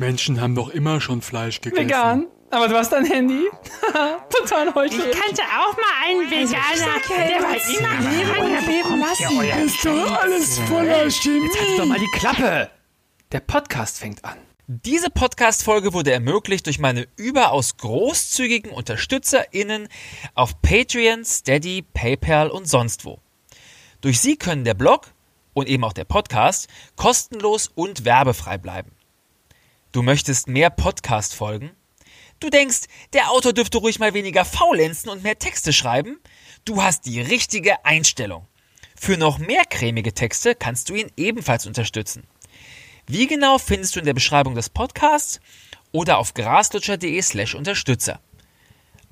Menschen haben doch immer schon Fleisch gegessen. Vegan. Aber du hast dein Handy. Total heute. Ich kannte auch mal einen Veganer, der war immer Leben und leben lassen. Ist doch alles voller Chemie. Jetzt halt doch mal die Klappe. Der Podcast fängt an. Diese Podcast-Folge wurde ermöglicht durch meine überaus großzügigen UnterstützerInnen auf Patreon, Steady, PayPal und sonst wo. Durch sie können der Blog und eben auch der Podcast kostenlos und werbefrei bleiben. Du möchtest mehr Podcast-Folgen? Du denkst, der Autor dürfte ruhig mal weniger faulenzen und mehr Texte schreiben? Du hast die richtige Einstellung. Für noch mehr cremige Texte kannst du ihn ebenfalls unterstützen. Wie genau findest du in der Beschreibung des Podcasts oder auf graslutscher.de slash Unterstützer.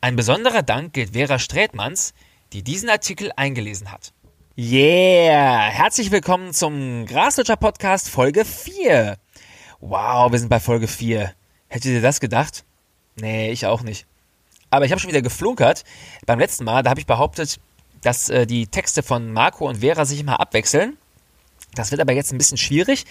Ein besonderer Dank gilt Vera Strätmanns, die diesen Artikel eingelesen hat. Yeah! Herzlich willkommen zum Graslutscher Podcast Folge 4. Wow, wir sind bei Folge 4. Hättet ihr das gedacht? Nee, ich auch nicht. Aber ich habe schon wieder geflunkert. Beim letzten Mal, da habe ich behauptet, dass äh, die Texte von Marco und Vera sich immer abwechseln. Das wird aber jetzt ein bisschen schwierig,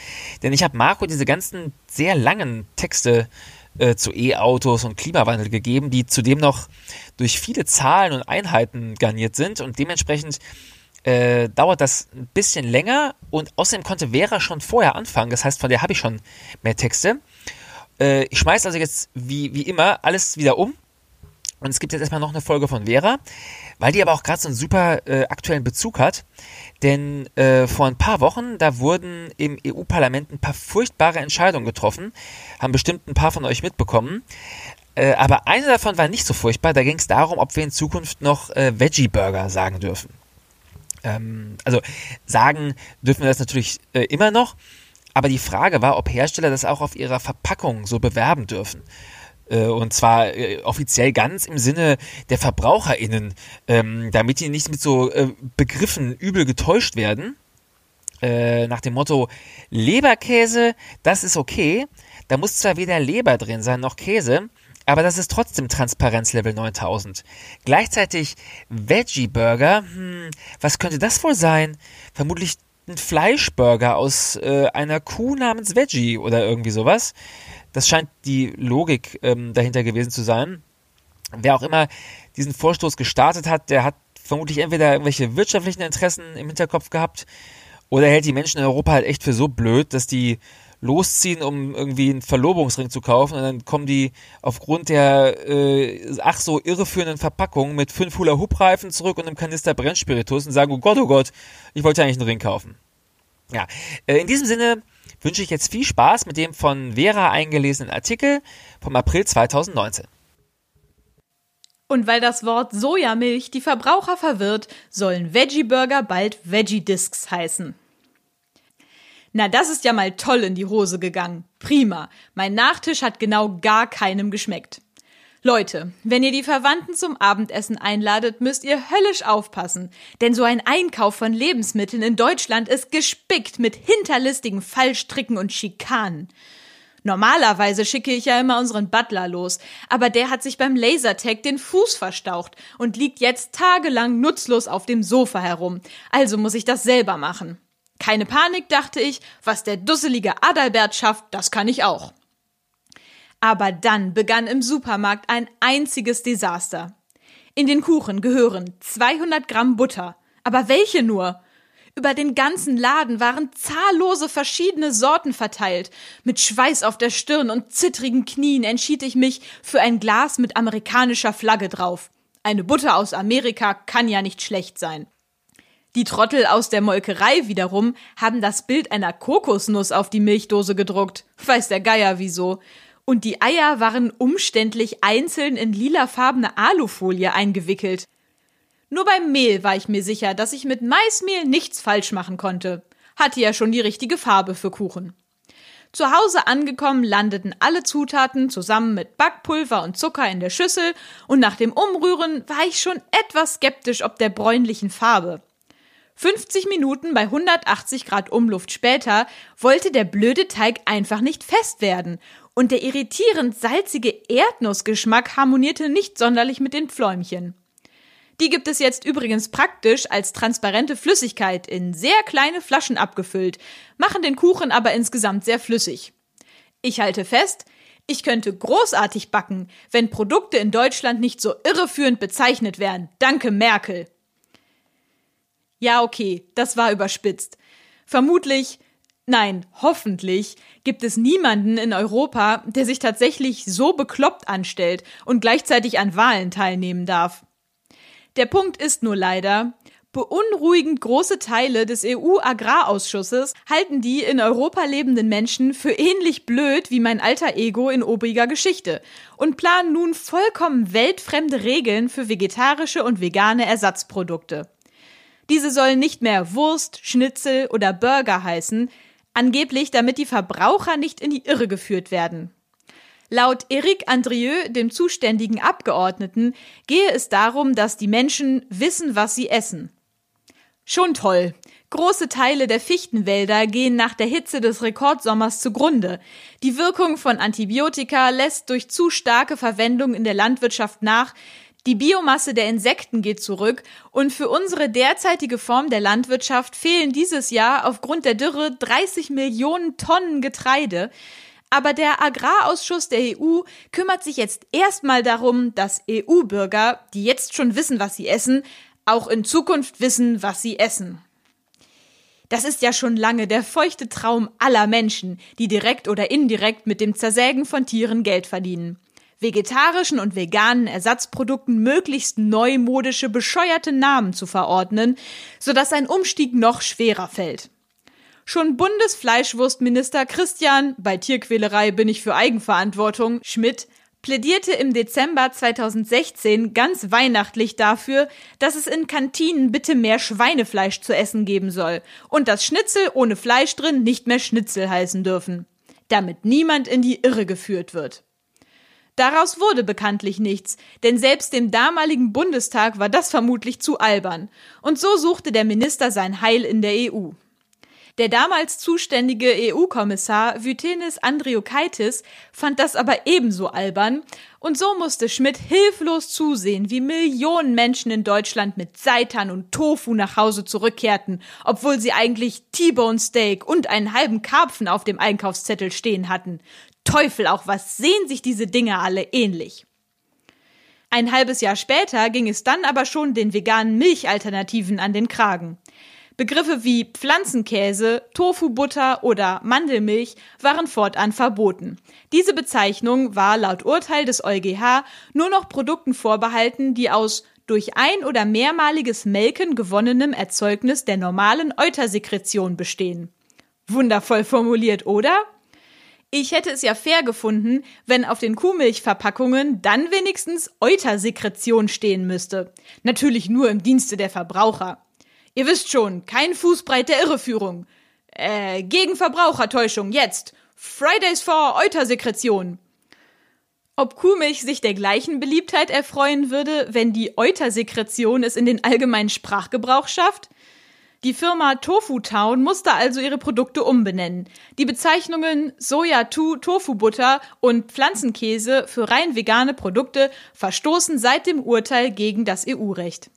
denn ich habe Marco diese ganzen sehr langen Texte äh, zu E-Autos und Klimawandel gegeben, die zudem noch durch viele Zahlen und Einheiten garniert sind und dementsprechend äh, dauert das ein bisschen länger und außerdem konnte Vera schon vorher anfangen, das heißt, von der habe ich schon mehr Texte. Äh, ich schmeiße also jetzt wie, wie immer alles wieder um und es gibt jetzt erstmal noch eine Folge von Vera, weil die aber auch gerade so einen super äh, aktuellen Bezug hat. Denn äh, vor ein paar Wochen, da wurden im EU-Parlament ein paar furchtbare Entscheidungen getroffen. Haben bestimmt ein paar von euch mitbekommen. Äh, aber eine davon war nicht so furchtbar. Da ging es darum, ob wir in Zukunft noch äh, Veggie-Burger sagen dürfen. Ähm, also sagen dürfen wir das natürlich äh, immer noch. Aber die Frage war, ob Hersteller das auch auf ihrer Verpackung so bewerben dürfen. Äh, und zwar äh, offiziell ganz im Sinne der VerbraucherInnen, ähm, damit die nicht mit so äh, Begriffen übel getäuscht werden. Nach dem Motto, Leberkäse, das ist okay. Da muss zwar weder Leber drin sein noch Käse, aber das ist trotzdem Transparenzlevel 9000. Gleichzeitig Veggie Burger, hm, was könnte das wohl sein? Vermutlich ein Fleischburger aus äh, einer Kuh namens Veggie oder irgendwie sowas. Das scheint die Logik ähm, dahinter gewesen zu sein. Wer auch immer diesen Vorstoß gestartet hat, der hat vermutlich entweder irgendwelche wirtschaftlichen Interessen im Hinterkopf gehabt oder hält die Menschen in Europa halt echt für so blöd, dass die losziehen, um irgendwie einen Verlobungsring zu kaufen und dann kommen die aufgrund der äh, ach so irreführenden Verpackung mit fünf Hula-Hoop-Reifen zurück und einem Kanister Brennspiritus und sagen, oh Gott, oh Gott, ich wollte eigentlich einen Ring kaufen. Ja, äh, in diesem Sinne wünsche ich jetzt viel Spaß mit dem von Vera eingelesenen Artikel vom April 2019. Und weil das Wort Sojamilch die Verbraucher verwirrt, sollen Veggie Burger bald Veggie Discs heißen. Na, das ist ja mal toll in die Hose gegangen. Prima. Mein Nachtisch hat genau gar keinem geschmeckt. Leute, wenn ihr die Verwandten zum Abendessen einladet, müsst ihr höllisch aufpassen, denn so ein Einkauf von Lebensmitteln in Deutschland ist gespickt mit hinterlistigen Fallstricken und Schikanen. Normalerweise schicke ich ja immer unseren Butler los, aber der hat sich beim Lasertag den Fuß verstaucht und liegt jetzt tagelang nutzlos auf dem Sofa herum. Also muss ich das selber machen. Keine Panik, dachte ich, was der dusselige Adalbert schafft, das kann ich auch. Aber dann begann im Supermarkt ein einziges Desaster. In den Kuchen gehören 200 Gramm Butter. Aber welche nur? Über den ganzen Laden waren zahllose verschiedene Sorten verteilt. Mit Schweiß auf der Stirn und zittrigen Knien entschied ich mich für ein Glas mit amerikanischer Flagge drauf. Eine Butter aus Amerika kann ja nicht schlecht sein. Die Trottel aus der Molkerei wiederum haben das Bild einer Kokosnuss auf die Milchdose gedruckt. Weiß der Geier wieso. Und die Eier waren umständlich einzeln in lilafarbene Alufolie eingewickelt. Nur beim Mehl war ich mir sicher, dass ich mit Maismehl nichts falsch machen konnte. Hatte ja schon die richtige Farbe für Kuchen. Zu Hause angekommen landeten alle Zutaten zusammen mit Backpulver und Zucker in der Schüssel und nach dem Umrühren war ich schon etwas skeptisch ob der bräunlichen Farbe. 50 Minuten bei 180 Grad Umluft später wollte der blöde Teig einfach nicht fest werden und der irritierend salzige Erdnussgeschmack harmonierte nicht sonderlich mit den Pfläumchen. Die gibt es jetzt übrigens praktisch als transparente Flüssigkeit in sehr kleine Flaschen abgefüllt, machen den Kuchen aber insgesamt sehr flüssig. Ich halte fest, ich könnte großartig backen, wenn Produkte in Deutschland nicht so irreführend bezeichnet wären. Danke, Merkel. Ja, okay, das war überspitzt. Vermutlich, nein, hoffentlich gibt es niemanden in Europa, der sich tatsächlich so bekloppt anstellt und gleichzeitig an Wahlen teilnehmen darf. Der Punkt ist nur leider, beunruhigend große Teile des EU-Agrarausschusses halten die in Europa lebenden Menschen für ähnlich blöd wie mein alter Ego in obiger Geschichte und planen nun vollkommen weltfremde Regeln für vegetarische und vegane Ersatzprodukte. Diese sollen nicht mehr Wurst, Schnitzel oder Burger heißen, angeblich damit die Verbraucher nicht in die Irre geführt werden. Laut Eric Andrieux, dem zuständigen Abgeordneten, gehe es darum, dass die Menschen wissen, was sie essen. Schon toll. Große Teile der Fichtenwälder gehen nach der Hitze des Rekordsommers zugrunde. Die Wirkung von Antibiotika lässt durch zu starke Verwendung in der Landwirtschaft nach, die Biomasse der Insekten geht zurück und für unsere derzeitige Form der Landwirtschaft fehlen dieses Jahr aufgrund der Dürre 30 Millionen Tonnen Getreide. Aber der Agrarausschuss der EU kümmert sich jetzt erstmal darum, dass EU-Bürger, die jetzt schon wissen, was sie essen, auch in Zukunft wissen, was sie essen. Das ist ja schon lange der feuchte Traum aller Menschen, die direkt oder indirekt mit dem Zersägen von Tieren Geld verdienen vegetarischen und veganen Ersatzprodukten möglichst neumodische, bescheuerte Namen zu verordnen, sodass ein Umstieg noch schwerer fällt. Schon Bundesfleischwurstminister Christian, bei Tierquälerei bin ich für Eigenverantwortung, Schmidt, plädierte im Dezember 2016 ganz weihnachtlich dafür, dass es in Kantinen bitte mehr Schweinefleisch zu essen geben soll und dass Schnitzel ohne Fleisch drin nicht mehr Schnitzel heißen dürfen, damit niemand in die Irre geführt wird. Daraus wurde bekanntlich nichts, denn selbst dem damaligen Bundestag war das vermutlich zu albern, und so suchte der Minister sein Heil in der EU. Der damals zuständige EU-Kommissar Vytenis Andriukaitis fand das aber ebenso albern, und so musste Schmidt hilflos zusehen, wie Millionen Menschen in Deutschland mit Seitan und Tofu nach Hause zurückkehrten, obwohl sie eigentlich T-Bone Steak und einen halben Karpfen auf dem Einkaufszettel stehen hatten. Teufel auch, was sehen sich diese Dinge alle ähnlich? Ein halbes Jahr später ging es dann aber schon den veganen Milchalternativen an den Kragen. Begriffe wie Pflanzenkäse, Tofubutter oder Mandelmilch waren fortan verboten. Diese Bezeichnung war laut Urteil des EuGH nur noch Produkten vorbehalten, die aus durch ein- oder mehrmaliges Melken gewonnenem Erzeugnis der normalen Eutersekretion bestehen. Wundervoll formuliert, oder? Ich hätte es ja fair gefunden, wenn auf den Kuhmilchverpackungen dann wenigstens Eutersekretion stehen müsste. Natürlich nur im Dienste der Verbraucher. Ihr wisst schon, kein Fußbreit der Irreführung. Äh, gegen Verbrauchertäuschung, jetzt. Fridays for Eutersekretion. Ob Kuhmilch sich der gleichen Beliebtheit erfreuen würde, wenn die Eutersekretion es in den allgemeinen Sprachgebrauch schafft? Die Firma Tofu Town musste also ihre Produkte umbenennen. Die Bezeichnungen Soja Tu Tofu Butter und Pflanzenkäse für rein vegane Produkte verstoßen seit dem Urteil gegen das EU-Recht.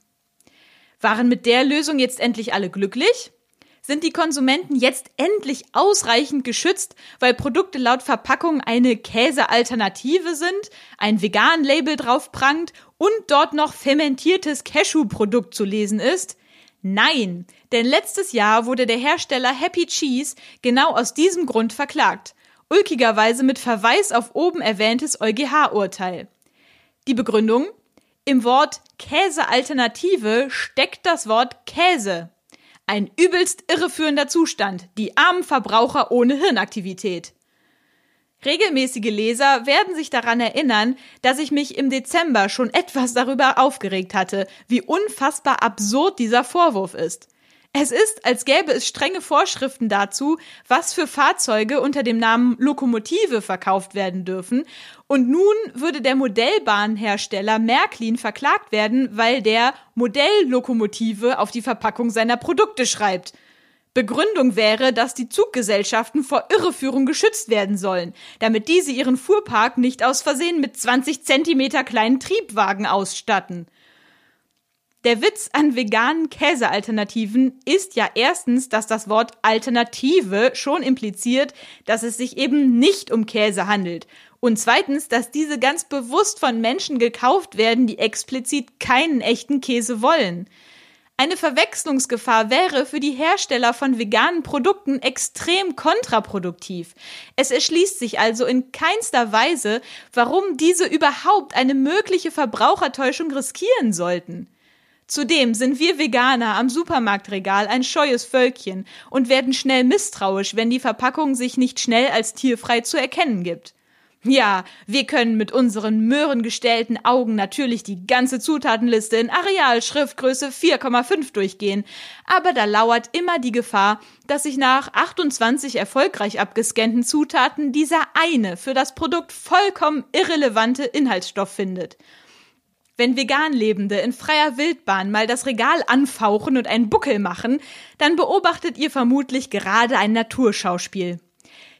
Waren mit der Lösung jetzt endlich alle glücklich? Sind die Konsumenten jetzt endlich ausreichend geschützt, weil Produkte laut Verpackung eine Käsealternative sind, ein vegan Label drauf prangt und dort noch fermentiertes Cashew-Produkt zu lesen ist? Nein, denn letztes Jahr wurde der Hersteller Happy Cheese genau aus diesem Grund verklagt. Ulkigerweise mit Verweis auf oben erwähntes EuGH-Urteil. Die Begründung? Im Wort Käsealternative steckt das Wort Käse. Ein übelst irreführender Zustand, die armen Verbraucher ohne Hirnaktivität. Regelmäßige Leser werden sich daran erinnern, dass ich mich im Dezember schon etwas darüber aufgeregt hatte, wie unfassbar absurd dieser Vorwurf ist. Es ist, als gäbe es strenge Vorschriften dazu, was für Fahrzeuge unter dem Namen Lokomotive verkauft werden dürfen, und nun würde der Modellbahnhersteller Märklin verklagt werden, weil der Modelllokomotive auf die Verpackung seiner Produkte schreibt – Begründung wäre, dass die Zuggesellschaften vor Irreführung geschützt werden sollen, damit diese ihren Fuhrpark nicht aus Versehen mit 20 Zentimeter kleinen Triebwagen ausstatten. Der Witz an veganen Käsealternativen ist ja erstens, dass das Wort Alternative schon impliziert, dass es sich eben nicht um Käse handelt. Und zweitens, dass diese ganz bewusst von Menschen gekauft werden, die explizit keinen echten Käse wollen. Eine Verwechslungsgefahr wäre für die Hersteller von veganen Produkten extrem kontraproduktiv. Es erschließt sich also in keinster Weise, warum diese überhaupt eine mögliche Verbrauchertäuschung riskieren sollten. Zudem sind wir Veganer am Supermarktregal ein scheues Völkchen und werden schnell misstrauisch, wenn die Verpackung sich nicht schnell als tierfrei zu erkennen gibt. Ja, wir können mit unseren möhrengestellten Augen natürlich die ganze Zutatenliste in Areal Schriftgröße 4,5 durchgehen, aber da lauert immer die Gefahr, dass sich nach 28 erfolgreich abgescannten Zutaten dieser eine für das Produkt vollkommen irrelevante Inhaltsstoff findet. Wenn vegan Lebende in freier Wildbahn mal das Regal anfauchen und einen Buckel machen, dann beobachtet ihr vermutlich gerade ein Naturschauspiel.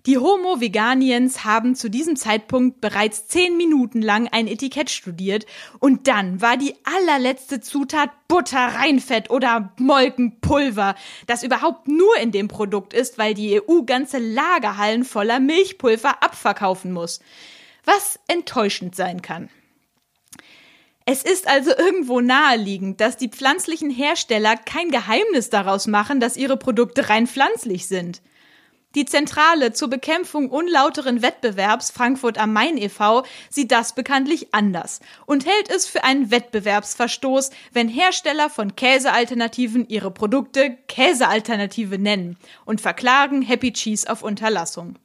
Die Homo Veganiens haben zu diesem Zeitpunkt bereits zehn Minuten lang ein Etikett studiert und dann war die allerletzte Zutat Butter, Reinfett oder Molkenpulver, das überhaupt nur in dem Produkt ist, weil die EU ganze Lagerhallen voller Milchpulver abverkaufen muss. Was enttäuschend sein kann. Es ist also irgendwo naheliegend, dass die pflanzlichen Hersteller kein Geheimnis daraus machen, dass ihre Produkte rein pflanzlich sind. Die Zentrale zur Bekämpfung unlauteren Wettbewerbs Frankfurt am Main e.V. sieht das bekanntlich anders und hält es für einen Wettbewerbsverstoß, wenn Hersteller von Käsealternativen ihre Produkte Käsealternative nennen und verklagen Happy Cheese auf Unterlassung.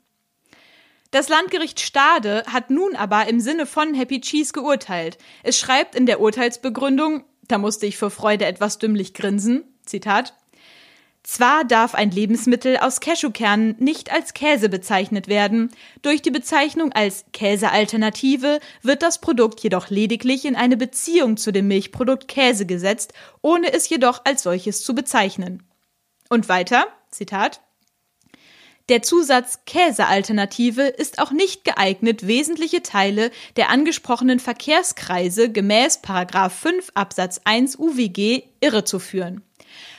Das Landgericht Stade hat nun aber im Sinne von Happy Cheese geurteilt. Es schreibt in der Urteilsbegründung, da musste ich vor Freude etwas dümmlich grinsen, Zitat, zwar darf ein Lebensmittel aus Cashewkernen nicht als Käse bezeichnet werden, durch die Bezeichnung als Käsealternative wird das Produkt jedoch lediglich in eine Beziehung zu dem Milchprodukt Käse gesetzt, ohne es jedoch als solches zu bezeichnen. Und weiter, Zitat, der Zusatz Käsealternative ist auch nicht geeignet, wesentliche Teile der angesprochenen Verkehrskreise gemäß 5 Absatz 1 UWG irrezuführen.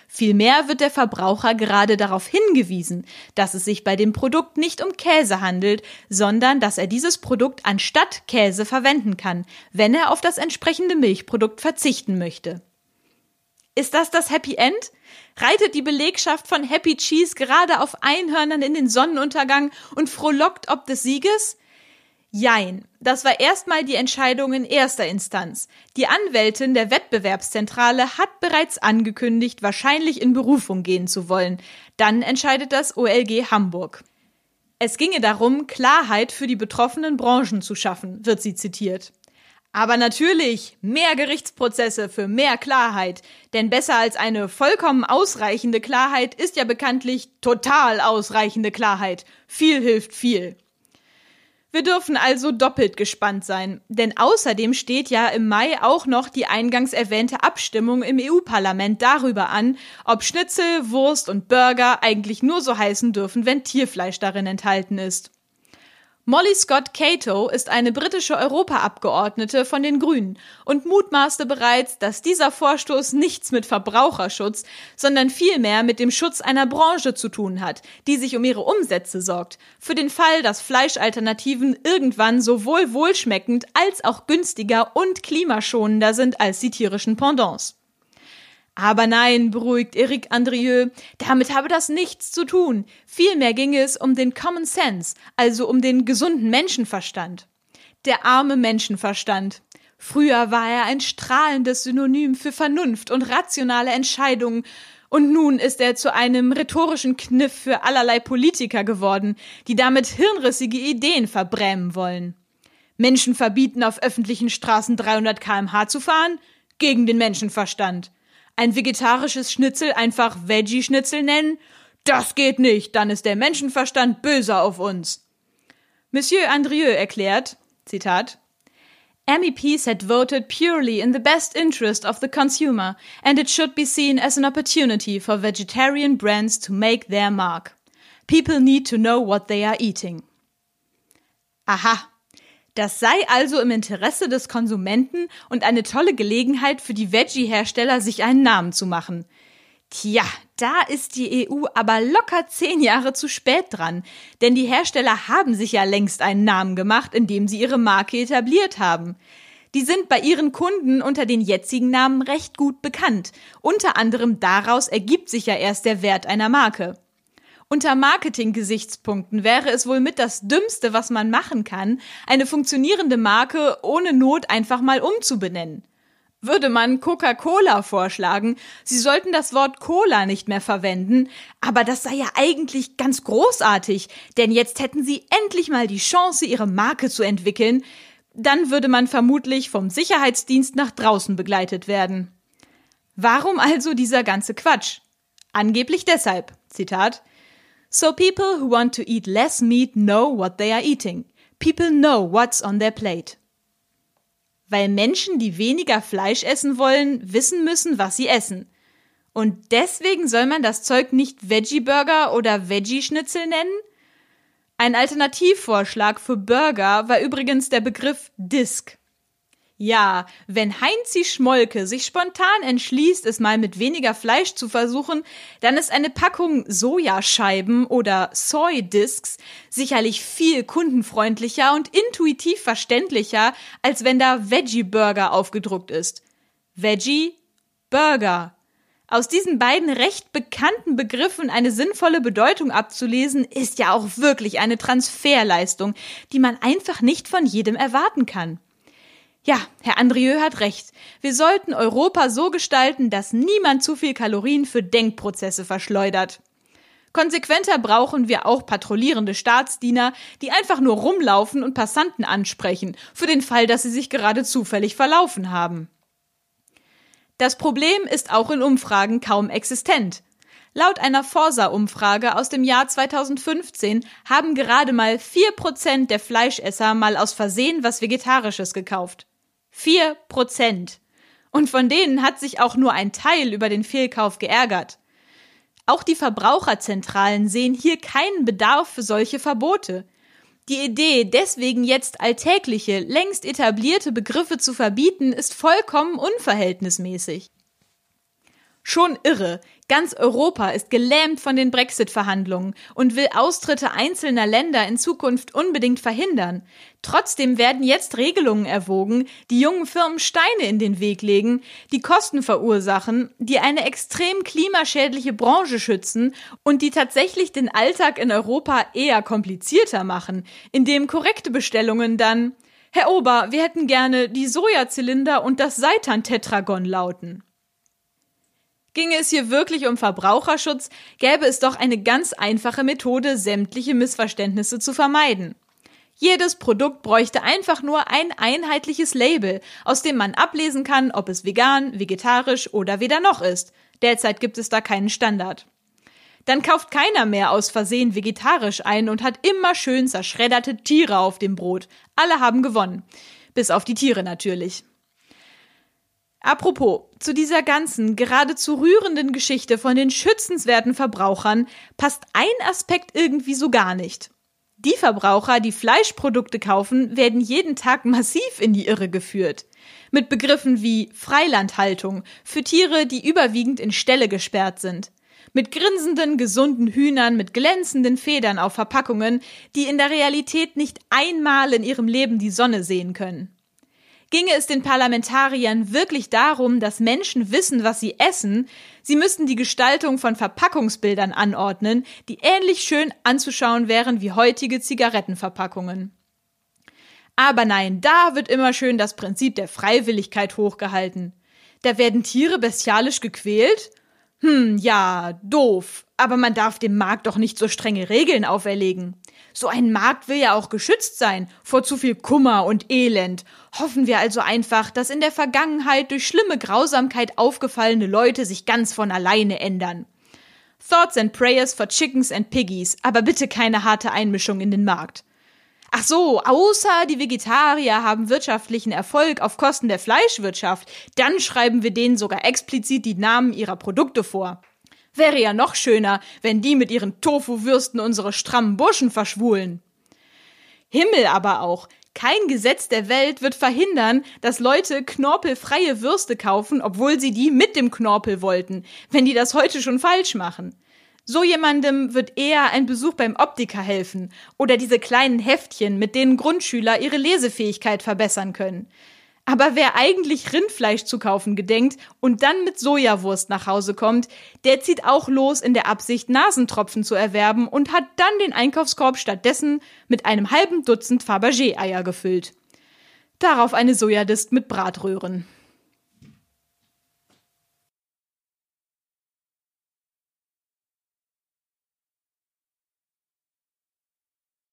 Vielmehr wird der Verbraucher gerade darauf hingewiesen, dass es sich bei dem Produkt nicht um Käse handelt, sondern dass er dieses Produkt anstatt Käse verwenden kann, wenn er auf das entsprechende Milchprodukt verzichten möchte. Ist das das Happy End? Reitet die Belegschaft von Happy Cheese gerade auf Einhörnern in den Sonnenuntergang und frohlockt ob des Sieges? Jein, das war erstmal die Entscheidung in erster Instanz. Die Anwältin der Wettbewerbszentrale hat bereits angekündigt, wahrscheinlich in Berufung gehen zu wollen. Dann entscheidet das OLG Hamburg. Es ginge darum, Klarheit für die betroffenen Branchen zu schaffen, wird sie zitiert. Aber natürlich mehr Gerichtsprozesse für mehr Klarheit, denn besser als eine vollkommen ausreichende Klarheit ist ja bekanntlich total ausreichende Klarheit. Viel hilft viel. Wir dürfen also doppelt gespannt sein, denn außerdem steht ja im Mai auch noch die eingangs erwähnte Abstimmung im EU-Parlament darüber an, ob Schnitzel, Wurst und Burger eigentlich nur so heißen dürfen, wenn Tierfleisch darin enthalten ist. Molly Scott Cato ist eine britische Europaabgeordnete von den Grünen und mutmaßte bereits, dass dieser Vorstoß nichts mit Verbraucherschutz, sondern vielmehr mit dem Schutz einer Branche zu tun hat, die sich um ihre Umsätze sorgt, für den Fall, dass Fleischalternativen irgendwann sowohl wohlschmeckend als auch günstiger und klimaschonender sind als die tierischen Pendants. Aber nein, beruhigt Eric Andrieux, damit habe das nichts zu tun. Vielmehr ginge es um den Common Sense, also um den gesunden Menschenverstand. Der arme Menschenverstand. Früher war er ein strahlendes Synonym für Vernunft und rationale Entscheidungen, und nun ist er zu einem rhetorischen Kniff für allerlei Politiker geworden, die damit hirnrissige Ideen verbrämen wollen. Menschen verbieten, auf öffentlichen Straßen 300 kmh zu fahren? Gegen den Menschenverstand ein vegetarisches Schnitzel einfach Veggie-Schnitzel nennen? Das geht nicht, dann ist der Menschenverstand böse auf uns. Monsieur Andrieux erklärt, Zitat, MEPs had voted purely in the best interest of the consumer, and it should be seen as an opportunity for vegetarian brands to make their mark. People need to know what they are eating. Aha, Das sei also im Interesse des Konsumenten und eine tolle Gelegenheit für die Veggie-Hersteller, sich einen Namen zu machen. Tja, da ist die EU aber locker zehn Jahre zu spät dran, denn die Hersteller haben sich ja längst einen Namen gemacht, indem sie ihre Marke etabliert haben. Die sind bei ihren Kunden unter den jetzigen Namen recht gut bekannt. Unter anderem daraus ergibt sich ja erst der Wert einer Marke. Unter Marketing-Gesichtspunkten wäre es wohl mit das Dümmste, was man machen kann, eine funktionierende Marke ohne Not einfach mal umzubenennen. Würde man Coca-Cola vorschlagen, sie sollten das Wort Cola nicht mehr verwenden, aber das sei ja eigentlich ganz großartig, denn jetzt hätten sie endlich mal die Chance, ihre Marke zu entwickeln, dann würde man vermutlich vom Sicherheitsdienst nach draußen begleitet werden. Warum also dieser ganze Quatsch? Angeblich deshalb, Zitat, So people who want to eat less meat know what they are eating. People know what's on their plate. Weil Menschen, die weniger Fleisch essen wollen, wissen müssen, was sie essen. Und deswegen soll man das Zeug nicht Veggie Burger oder Veggie Schnitzel nennen? Ein Alternativvorschlag für Burger war übrigens der Begriff Disc. Ja, wenn Heinzi Schmolke sich spontan entschließt, es mal mit weniger Fleisch zu versuchen, dann ist eine Packung Sojascheiben oder Soy Discs sicherlich viel kundenfreundlicher und intuitiv verständlicher, als wenn da Veggie Burger aufgedruckt ist. Veggie Burger. Aus diesen beiden recht bekannten Begriffen eine sinnvolle Bedeutung abzulesen, ist ja auch wirklich eine Transferleistung, die man einfach nicht von jedem erwarten kann. Ja, Herr Andrieu hat recht. Wir sollten Europa so gestalten, dass niemand zu viel Kalorien für Denkprozesse verschleudert. Konsequenter brauchen wir auch patrouillierende Staatsdiener, die einfach nur rumlaufen und Passanten ansprechen, für den Fall, dass sie sich gerade zufällig verlaufen haben. Das Problem ist auch in Umfragen kaum existent. Laut einer Forsa-Umfrage aus dem Jahr 2015 haben gerade mal vier Prozent der Fleischesser mal aus Versehen was Vegetarisches gekauft. Vier Prozent. Und von denen hat sich auch nur ein Teil über den Fehlkauf geärgert. Auch die Verbraucherzentralen sehen hier keinen Bedarf für solche Verbote. Die Idee, deswegen jetzt alltägliche, längst etablierte Begriffe zu verbieten, ist vollkommen unverhältnismäßig. Schon irre. Ganz Europa ist gelähmt von den Brexit-Verhandlungen und will Austritte einzelner Länder in Zukunft unbedingt verhindern. Trotzdem werden jetzt Regelungen erwogen, die jungen Firmen Steine in den Weg legen, die Kosten verursachen, die eine extrem klimaschädliche Branche schützen und die tatsächlich den Alltag in Europa eher komplizierter machen, indem korrekte Bestellungen dann Herr Ober, wir hätten gerne die Sojazylinder und das Seitan-Tetragon lauten. Ginge es hier wirklich um Verbraucherschutz, gäbe es doch eine ganz einfache Methode, sämtliche Missverständnisse zu vermeiden. Jedes Produkt bräuchte einfach nur ein einheitliches Label, aus dem man ablesen kann, ob es vegan, vegetarisch oder weder noch ist. Derzeit gibt es da keinen Standard. Dann kauft keiner mehr aus Versehen vegetarisch ein und hat immer schön zerschredderte Tiere auf dem Brot. Alle haben gewonnen. Bis auf die Tiere natürlich. Apropos, zu dieser ganzen, geradezu rührenden Geschichte von den schützenswerten Verbrauchern passt ein Aspekt irgendwie so gar nicht. Die Verbraucher, die Fleischprodukte kaufen, werden jeden Tag massiv in die Irre geführt. Mit Begriffen wie Freilandhaltung für Tiere, die überwiegend in Ställe gesperrt sind. Mit grinsenden, gesunden Hühnern mit glänzenden Federn auf Verpackungen, die in der Realität nicht einmal in ihrem Leben die Sonne sehen können. Ginge es den Parlamentariern wirklich darum, dass Menschen wissen, was sie essen, sie müssten die Gestaltung von Verpackungsbildern anordnen, die ähnlich schön anzuschauen wären wie heutige Zigarettenverpackungen. Aber nein, da wird immer schön das Prinzip der Freiwilligkeit hochgehalten. Da werden Tiere bestialisch gequält? Hm, ja, doof. Aber man darf dem Markt doch nicht so strenge Regeln auferlegen. So ein Markt will ja auch geschützt sein vor zu viel Kummer und Elend. Hoffen wir also einfach, dass in der Vergangenheit durch schlimme Grausamkeit aufgefallene Leute sich ganz von alleine ändern. Thoughts and Prayers for Chickens and Piggies, aber bitte keine harte Einmischung in den Markt. Ach so, außer die Vegetarier haben wirtschaftlichen Erfolg auf Kosten der Fleischwirtschaft, dann schreiben wir denen sogar explizit die Namen ihrer Produkte vor. Wäre ja noch schöner, wenn die mit ihren Tofu-Würsten unsere strammen Burschen verschwulen. Himmel aber auch. Kein Gesetz der Welt wird verhindern, dass Leute knorpelfreie Würste kaufen, obwohl sie die mit dem Knorpel wollten, wenn die das heute schon falsch machen. So jemandem wird eher ein Besuch beim Optiker helfen oder diese kleinen Heftchen, mit denen Grundschüler ihre Lesefähigkeit verbessern können. Aber wer eigentlich Rindfleisch zu kaufen gedenkt und dann mit Sojawurst nach Hause kommt, der zieht auch los in der Absicht, Nasentropfen zu erwerben und hat dann den Einkaufskorb stattdessen mit einem halben Dutzend Fabergé-Eier gefüllt. Darauf eine Sojadist mit Bratröhren.